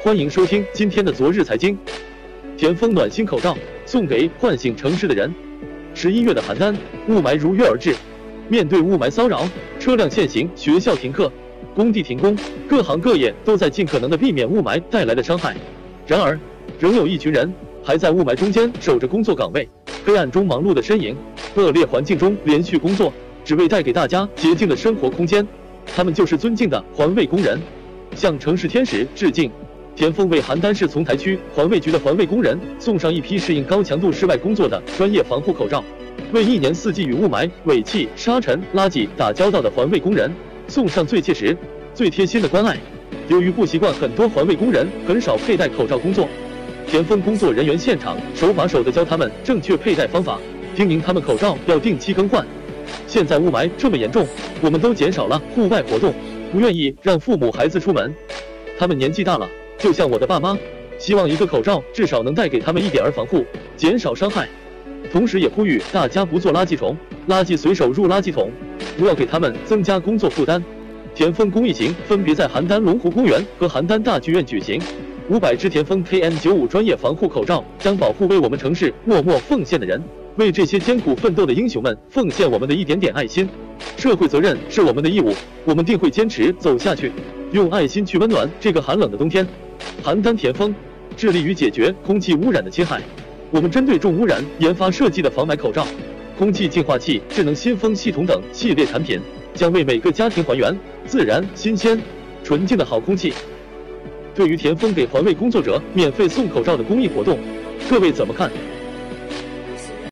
欢迎收听今天的昨日财经。田丰暖心口罩送给唤醒城市的人。十一月的邯郸雾霾如约而至，面对雾霾骚扰，车辆限行，学校停课，工地停工，各行各业都在尽可能的避免雾霾带来的伤害。然而，仍有一群人还在雾霾中间守着工作岗位，黑暗中忙碌的身影，恶劣环境中连续工作，只为带给大家洁净的生活空间。他们就是尊敬的环卫工人。向城市天使致敬！田丰为邯郸市丛台区环卫局的环卫工人送上一批适应高强度室外工作的专业防护口罩，为一年四季与雾霾、尾气、沙尘、垃圾打交道的环卫工人送上最切实、最贴心的关爱。由于不习惯，很多环卫工人很少佩戴口罩工作。田丰工作人员现场手把手的教他们正确佩戴方法，叮咛他们口罩要定期更换。现在雾霾这么严重，我们都减少了户外活动。不愿意让父母孩子出门，他们年纪大了，就像我的爸妈，希望一个口罩至少能带给他们一点儿防护，减少伤害。同时也呼吁大家不做垃圾虫，垃圾随手入垃圾桶，不要给他们增加工作负担。田丰公益行分别在邯郸龙湖公园和邯郸大剧院举行，五百只田丰 KN95 专业防护口罩将保护为我们城市默默奉献的人。为这些艰苦奋斗的英雄们奉献我们的一点点爱心，社会责任是我们的义务，我们定会坚持走下去，用爱心去温暖这个寒冷的冬天。邯郸田丰致力于解决空气污染的侵害，我们针对重污染研发设计的防霾口罩、空气净化器、智能新风系统等系列产品，将为每个家庭还原自然、新鲜、纯净的好空气。对于田丰给环卫工作者免费送口罩的公益活动，各位怎么看？